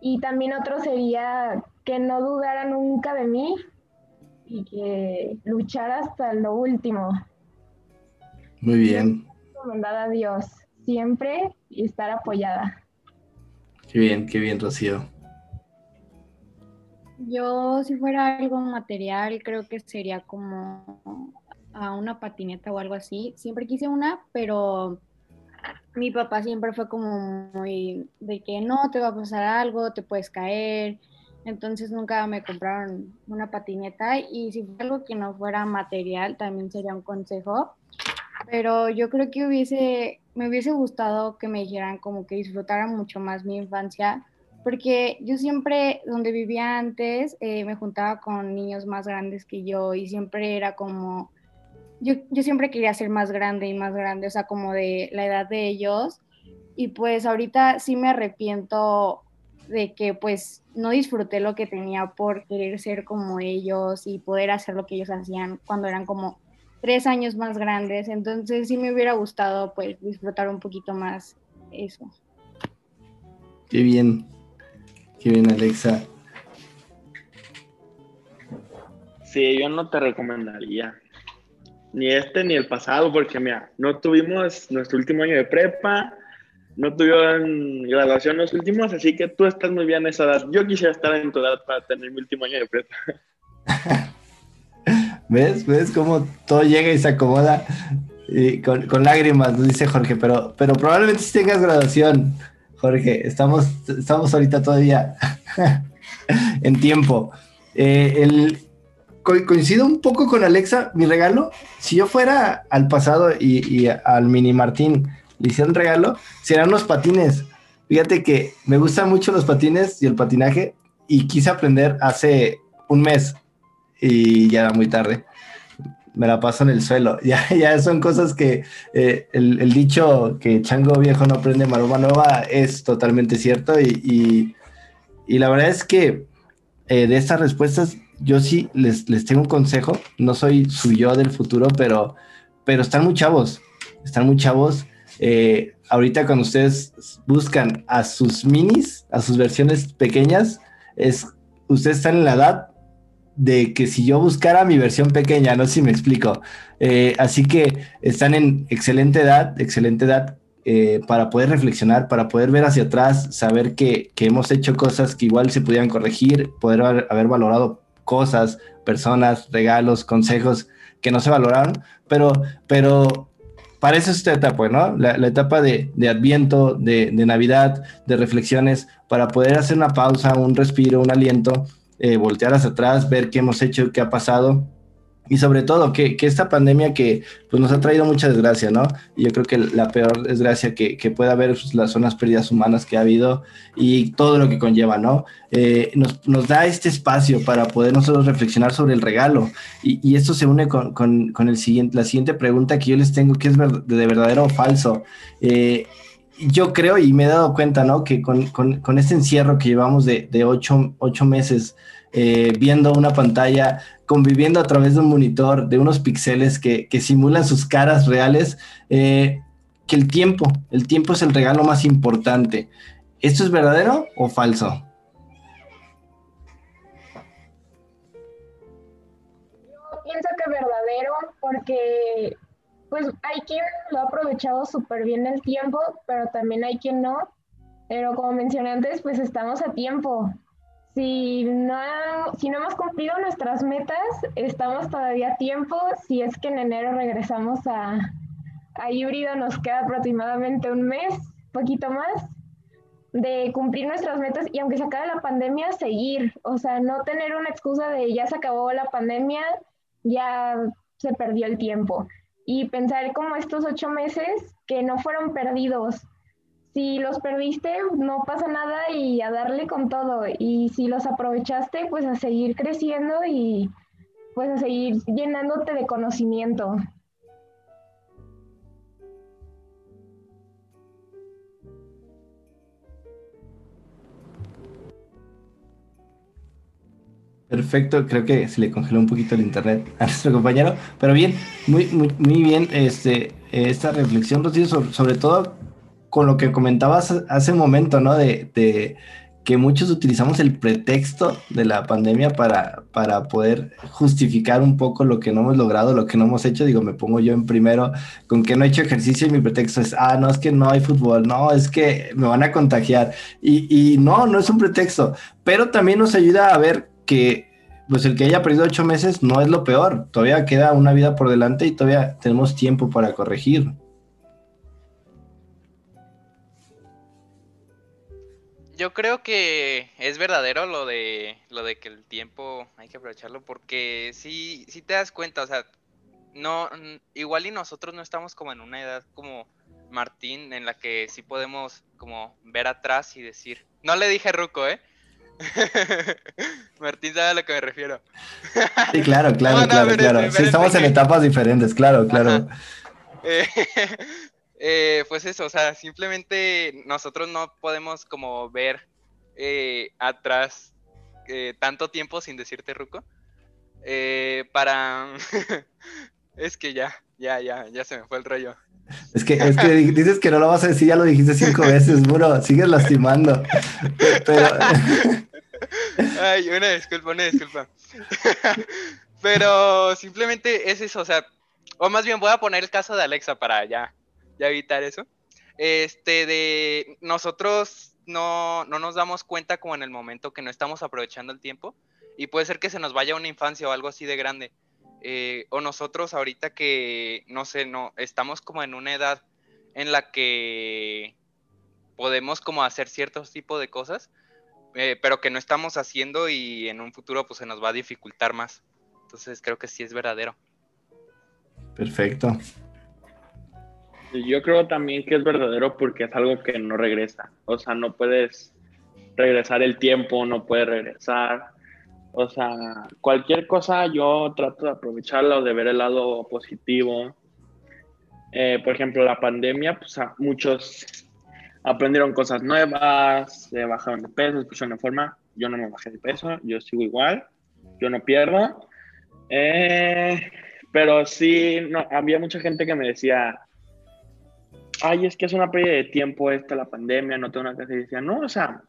Y también otro sería que no dudara nunca de mí y que luchara hasta lo último.
Muy bien.
Recomendada a Dios siempre y estar apoyada.
Qué bien, qué bien, Rocío.
Yo, si fuera algo material, creo que sería como a una patineta o algo así. Siempre quise una, pero mi papá siempre fue como muy de que no te va a pasar algo, te puedes caer entonces nunca me compraron una patineta y si fue algo que no fuera material también sería un consejo, pero yo creo que hubiese, me hubiese gustado que me dijeran como que disfrutara mucho más mi infancia, porque yo siempre, donde vivía antes, eh, me juntaba con niños más grandes que yo y siempre era como, yo, yo siempre quería ser más grande y más grande, o sea, como de la edad de ellos. Y pues ahorita sí me arrepiento de que pues no disfruté lo que tenía por querer ser como ellos y poder hacer lo que ellos hacían cuando eran como tres años más grandes. Entonces sí me hubiera gustado pues disfrutar un poquito más eso.
Qué bien, qué bien Alexa.
Sí, yo no te recomendaría ni este ni el pasado, porque mira, no tuvimos nuestro último año de prepa, no tuvieron graduación los últimos, así que tú estás muy bien en esa edad. Yo quisiera estar en tu edad para tener mi último año de prepa. [laughs]
¿Ves? ¿Ves cómo todo llega y se acomoda? Y con, lágrimas, dice Jorge, pero, pero probablemente si tengas graduación, Jorge. Estamos, estamos ahorita todavía [laughs] en tiempo. Eh, el, coincido un poco con Alexa, mi regalo, si yo fuera al pasado y al mini Martín le hice un regalo, serán los patines. Fíjate que me gustan mucho los patines y el patinaje y quise aprender hace un mes y ya era muy tarde. Me la paso en el suelo. [laughs] Ya, ya son cosas que eh, el, dicho que chango viejo no aprende maroma nueva es totalmente cierto y, y, la verdad es que eh, de estas respuestas yo sí les, les tengo un consejo. No soy su yo del futuro, pero, pero están muy chavos. Están muy chavos eh, ahorita cuando ustedes buscan a sus minis, a sus versiones pequeñas, es, ustedes están en la edad de que si yo buscara mi versión pequeña, no sé si me explico. Eh, así que están en excelente edad, excelente edad eh, para poder reflexionar, para poder ver hacia atrás, saber que, hemos hecho cosas que igual se pudieran corregir, poder haber valorado cosas, personas, regalos, consejos que no se valoraron, pero, pero es esta etapa, ¿no? La, etapa de, Adviento, de, Navidad, de reflexiones, para poder hacer una pausa, un respiro, un aliento, eh, voltear hacia atrás, ver qué hemos hecho, qué ha pasado y sobre todo que, esta pandemia que pues, nos ha traído mucha desgracia, ¿no? Y yo creo que la peor desgracia que, que pueda haber pues, las zonas perdidas humanas que ha habido y todo lo que conlleva, ¿no? Eh, nos, nos, da este espacio para poder nosotros reflexionar sobre el regalo y, y esto se une con, con, con, el siguiente, la siguiente pregunta que yo les tengo, que es de verdadero o falso. Eh, yo creo y me he dado cuenta, ¿no? Que con, con este encierro que llevamos de, de ocho, ocho meses, eh, viendo una pantalla, conviviendo a través de un monitor, de unos píxeles que, simulan sus caras reales, eh, que el tiempo, el tiempo es el regalo más importante. ¿Esto es verdadero o falso?
Yo pienso que verdadero porque pues hay quien lo ha aprovechado súper bien el tiempo, pero también hay quien no. Pero como mencioné antes, pues estamos a tiempo si no, si no hemos cumplido nuestras metas, estamos todavía a tiempo. Si es que en enero regresamos a, a híbrido, nos queda aproximadamente un mes, poquito más, de cumplir nuestras metas y aunque se acabe la pandemia, seguir. O sea, no tener una excusa de ya se acabó la pandemia, ya se perdió el tiempo. Y pensar como estos ocho meses que no fueron perdidos, si los perdiste, no pasa nada y a darle con todo. Y si los aprovechaste, pues a seguir creciendo y pues a seguir llenándote de conocimiento.
Perfecto, creo que se le congeló un poquito el internet a [laughs] nuestro compañero, pero bien, muy, muy, bien este, esta reflexión, Rocío, sobre, sobre todo con lo que comentabas hace un momento, ¿no? De, que muchos utilizamos el pretexto de la pandemia para, poder justificar un poco lo que no hemos logrado, lo que no hemos hecho. Digo, me pongo yo en primero con que no he hecho ejercicio y mi pretexto es, ah, no, es que no hay fútbol, no, es que me van a contagiar. Y, y no, no es un pretexto, pero también nos ayuda a ver que pues el que haya perdido ocho meses no es lo peor, todavía queda una vida por delante y todavía tenemos tiempo para corregir.
Yo creo que es verdadero lo de lo de que el tiempo hay que aprovecharlo porque sí, sí te das cuenta, o sea, no, igual y nosotros no estamos como en una edad como Martín en la que sí podemos como ver atrás y decir, no le dije Ruco, ¿eh? [laughs] Martín sabe a lo que me refiero.
sí, claro, claro, [laughs] claro, claro. Sí, estamos en etapas diferentes, claro, claro.
Eh, [laughs] pues eso, o sea, simplemente nosotros no podemos como ver eh, atrás eh, tanto tiempo sin decirte Ruco. para... [laughs] es que ya, ya, ya, ya se me fue el rollo.
Es que, es que dices que no lo vas a decir, ya lo dijiste cinco [laughs] veces, bro, sigues lastimando. [laughs] Pero...
Ay, una disculpa, una disculpa. Pero simplemente es eso, o sea, o más bien voy a poner el caso de Alexa para ya, ya evitar eso. Este, de nosotros no, no nos damos cuenta como en el momento que no estamos aprovechando el tiempo y puede ser que se nos vaya una infancia o algo así de grande. Eh, o nosotros ahorita que, no sé, no, estamos como en una edad en la que podemos como hacer ciertos tipos de cosas, eh, pero que no estamos haciendo y en un futuro pues se nos va a dificultar más. Entonces creo que sí es verdadero.
Perfecto.
Yo creo también que es verdadero porque es algo que no regresa. O sea, no puedes regresar el tiempo, no puedes regresar. O sea, cualquier cosa yo trato de aprovecharla o de ver el lado positivo. Eh, por ejemplo, la pandemia, pues muchos aprendieron cosas nuevas, se bajaron de peso, se pusieron en forma. Yo no me bajé de peso, yo sigo igual, yo no pierdo. Eh, pero sí, no, había mucha gente que me decía, ay, es que es una pérdida de tiempo esta, la pandemia, no tengo una casa. Y decía, no, o sea,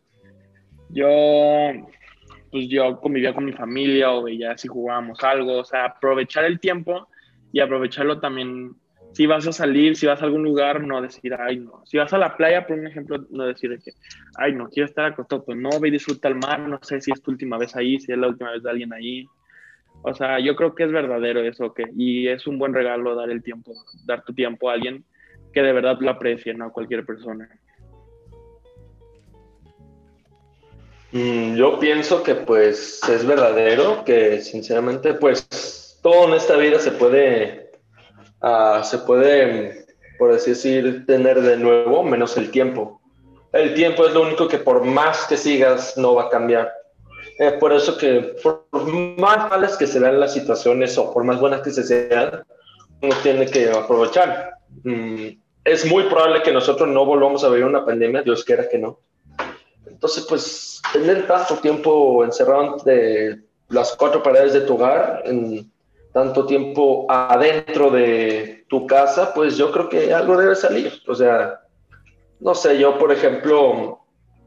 yo pues yo convivía con mi familia o veía si jugábamos algo, o sea, aprovechar el tiempo y aprovecharlo también. Si vas a salir, si vas a algún lugar, no decir, ay, no. Si vas a la playa, por un ejemplo, no decir que, ay, no, quiero estar acostado, pues no, ve y disfruta el mar, no sé si es tu última vez ahí, si es la última vez de alguien ahí. O sea, yo creo que es verdadero eso, que, y es un buen regalo dar el tiempo, dar tu tiempo a alguien que de verdad lo aprecie, no a cualquier persona.
Mm, yo pienso que pues es verdadero, que sinceramente pues todo en esta vida se puede, uh, se puede, por así decir, tener de nuevo, menos el tiempo. El tiempo es lo único que por más que sigas no va a cambiar. Por eso que por más malas que se vean las situaciones o por más buenas que se sean, uno tiene que aprovechar. Mm, es muy probable que nosotros no volvamos a vivir una pandemia, Dios quiera que no entonces, pues, tener tanto tiempo encerrado entre las cuatro paredes de tu hogar, en tanto tiempo adentro de tu casa, pues yo creo que algo debe salir. O sea, no sé, yo, por ejemplo,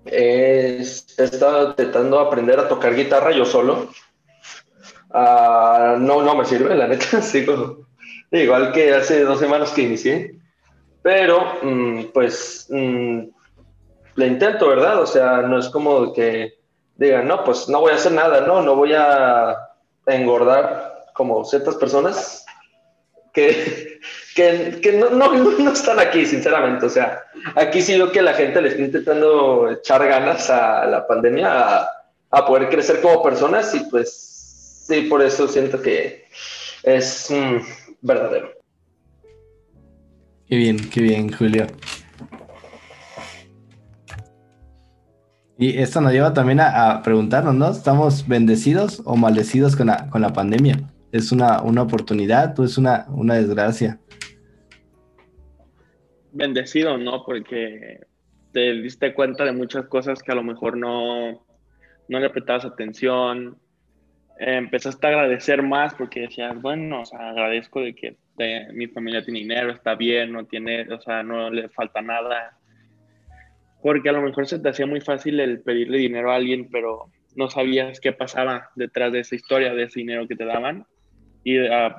he estado intentando aprender a tocar guitarra yo solo. Ah, no, no me sirve, la neta, [laughs] sigo igual que hace dos semanas que inicié. Pero, mm, pues, mm, le intento, ¿verdad? O sea, no es como que digan, no, pues no voy a hacer nada, no, no voy a engordar como ciertas personas que, [laughs] que, no, no, no, están aquí, sinceramente. O sea, aquí sí veo que la gente le está intentando echar ganas a la pandemia, a, a poder crecer como personas y pues sí, por eso siento que es verdadero.
Qué bien, qué bien, Julio. Y esto nos lleva también a, preguntarnos, ¿no? ¿Estamos bendecidos o maldecidos con la, con la pandemia? ¿Es una, una oportunidad o es una, una desgracia?
Bendecido, ¿no? Porque te diste cuenta de muchas cosas que a lo mejor no, no le prestabas atención. Empezaste a agradecer más porque decías, bueno, o sea, agradezco de que mi familia tiene dinero, está bien, no tiene, o sea, no le falta nada porque a lo mejor se te hacía muy fácil el pedirle dinero a alguien, pero no sabías qué pasaba detrás de esa historia, de ese dinero que te daban. Y a,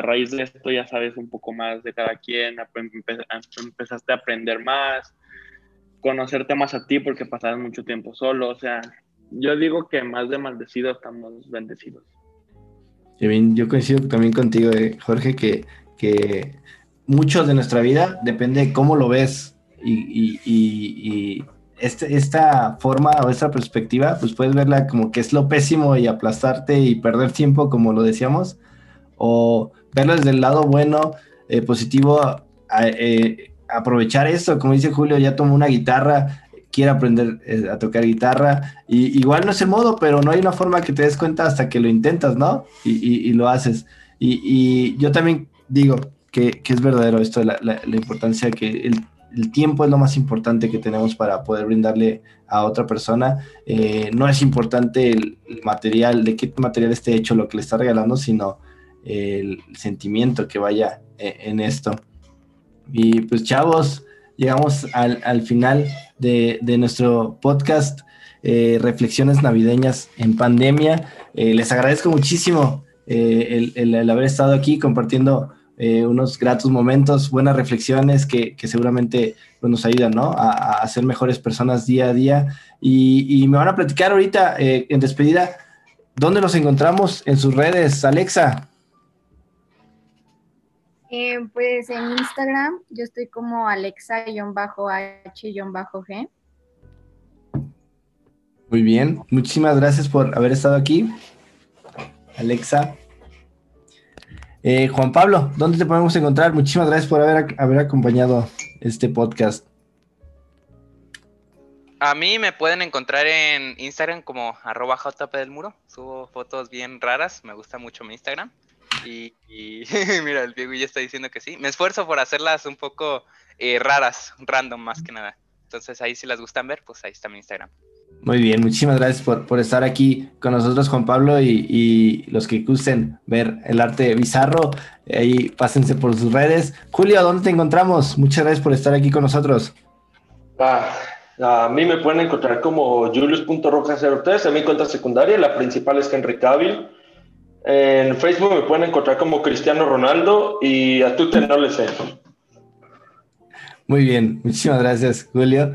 raíz de esto ya sabes un poco más de cada quien, empezaste a aprender más, conocerte más a ti porque pasabas mucho tiempo solo. O sea, yo digo que más de maldecidos estamos bendecidos.
Yo coincido también contigo, eh, Jorge, que, que mucho de nuestra vida depende de cómo lo ves y, este, esta forma o esta perspectiva, pues puedes verla como que es lo pésimo y aplastarte y perder tiempo, como lo decíamos, o verlo desde el lado bueno, eh, positivo, eh, aprovechar esto, como dice Julio, ya tomó una guitarra, quiere aprender eh, a tocar guitarra, y igual no es el modo, pero no hay una forma que te des cuenta hasta que lo intentas, ¿no? Y, lo haces. Y, yo también digo que, es verdadero esto, la, importancia que el el tiempo es lo más importante que tenemos para poder brindarle a otra persona. Eh, no es importante el, material, de qué material esté hecho lo que le está regalando, sino el sentimiento que vaya eh, en esto. Y pues chavos, llegamos al, final de, nuestro podcast, eh, Reflexiones Navideñas en Pandemia. les agradezco muchísimo el haber estado aquí compartiendo eh, unos gratos momentos, buenas reflexiones que, seguramente pues, nos ayudan ¿no? a, ser mejores personas día a día. Y, me van a platicar ahorita eh, en despedida, ¿dónde los encontramos en sus redes, Alexa?
Eh, pues en Instagram yo estoy como Alexa-H-G.
Muy bien, muchísimas gracias por haber estado aquí. Alexa eh, Juan Pablo, ¿dónde te podemos encontrar? Muchísimas gracias por haber, haber acompañado este podcast.
A mí me pueden encontrar en Instagram como arroba JP del Muro. Subo fotos bien raras. Me gusta mucho mi Instagram. Y, [laughs] mira, el Diego ya está diciendo que sí. Me esfuerzo por hacerlas un poco eh, raras, random más que nada. Entonces ahí si las gustan ver, pues ahí está mi Instagram.
Muy bien, muchísimas gracias por, estar aquí con nosotros, Juan Pablo, y, los que gusten ver el arte bizarro, ahí pásense por sus redes. Julio, ¿dónde te encontramos? Muchas gracias por estar aquí con nosotros.
Ah, a mí me pueden encontrar como julius.rojas03, en mi cuenta secundaria, la principal es Henry Cavill. En Facebook me pueden encontrar como Cristiano Ronaldo y a Twitter no le sé.
Muy bien, muchísimas gracias, Julio.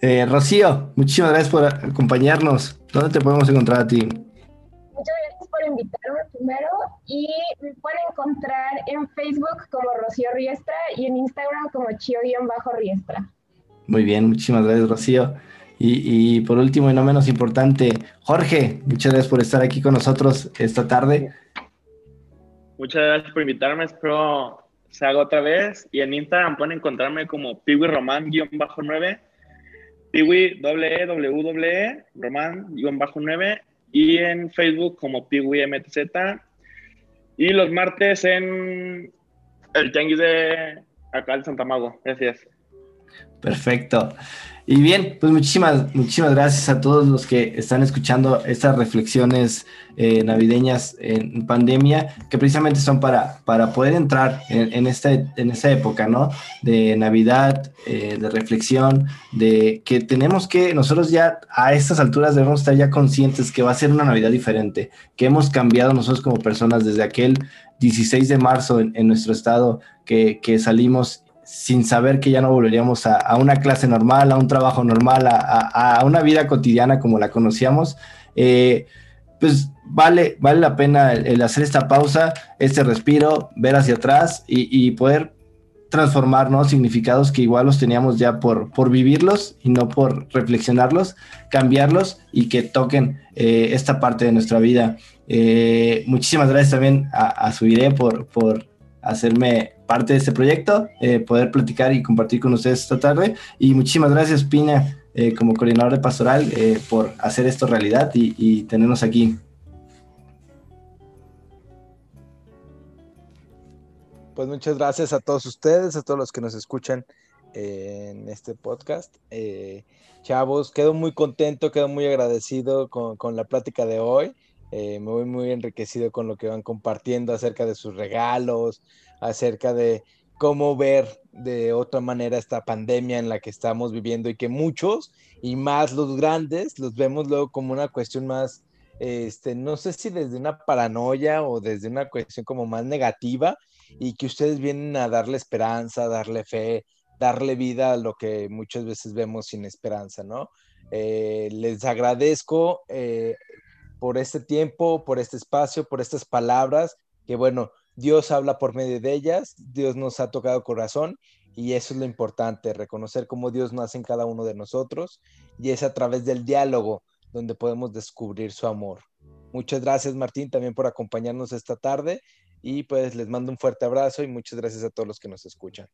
Eh, Rocío, muchísimas gracias por acompañarnos. ¿Dónde te podemos encontrar a ti?
Muchas gracias por invitarme primero y me pueden encontrar en Facebook como Rocío Riestra y en Instagram como Chio-Riestra.
Muy bien, muchísimas gracias Rocío. Y, y, por último y no menos importante, Jorge, muchas gracias por estar aquí con nosotros esta tarde.
Muchas gracias por invitarme, espero se haga otra vez. Y en Instagram pueden encontrarme como Piwi Román-9 Piwi, doble E, W, E, Román, guion bajo 9, y en Facebook como Piwi MTZ, y los martes en el Tianguis de acá de Santa Mago. Gracias.
Perfecto. Y bien, pues muchísimas, muchísimas gracias a todos los que están escuchando estas reflexiones eh, navideñas en pandemia, que precisamente son para, para poder entrar en, esta, en esta época, ¿no? De Navidad, eh, de reflexión, de que tenemos que, nosotros ya a estas alturas debemos estar ya conscientes que va a ser una Navidad diferente, que hemos cambiado nosotros como personas desde aquel 16 de marzo en, nuestro estado que salimos sin saber que ya no volveríamos a, una clase normal, a un trabajo normal, a, una vida cotidiana como la conocíamos, eh, pues vale, vale la pena el, hacer esta pausa, este respiro, ver hacia atrás y, poder transformar significados que igual los teníamos ya por, por vivirlos y no por reflexionarlos, cambiarlos y que toquen eh, esta parte de nuestra vida. Eh, muchísimas gracias también a, a Subiré por, por hacerme parte de este proyecto, eh, poder platicar y compartir con ustedes esta tarde. Y muchísimas gracias, Pina, eh, como coordinador de pastoral, eh, por hacer esto realidad y, tenernos aquí.
Pues muchas gracias a todos ustedes, a todos los que nos escuchan en este podcast. chavos, quedo muy contento, quedo muy agradecido con, con la plática de hoy. me voy muy enriquecido con lo que van compartiendo acerca de sus regalos, acerca de cómo ver de otra manera esta pandemia en la que estamos viviendo y que muchos, y más los grandes, los vemos luego como una cuestión más, este, no sé si desde una paranoia o desde una cuestión como más negativa, y que ustedes vienen a darle esperanza, darle fe, darle vida a lo que muchas veces vemos sin esperanza, ¿no? Eh, les agradezco eh, por este tiempo, por este espacio, por estas palabras, que bueno, Dios habla por medio de ellas, Dios nos ha tocado corazón Y eso es lo importante, reconocer cómo Dios nace en cada uno de nosotros y es a través del diálogo donde podemos descubrir su amor. Muchas gracias Martín también por acompañarnos esta tarde y pues les mando un fuerte abrazo y muchas gracias a todos los que nos escuchan.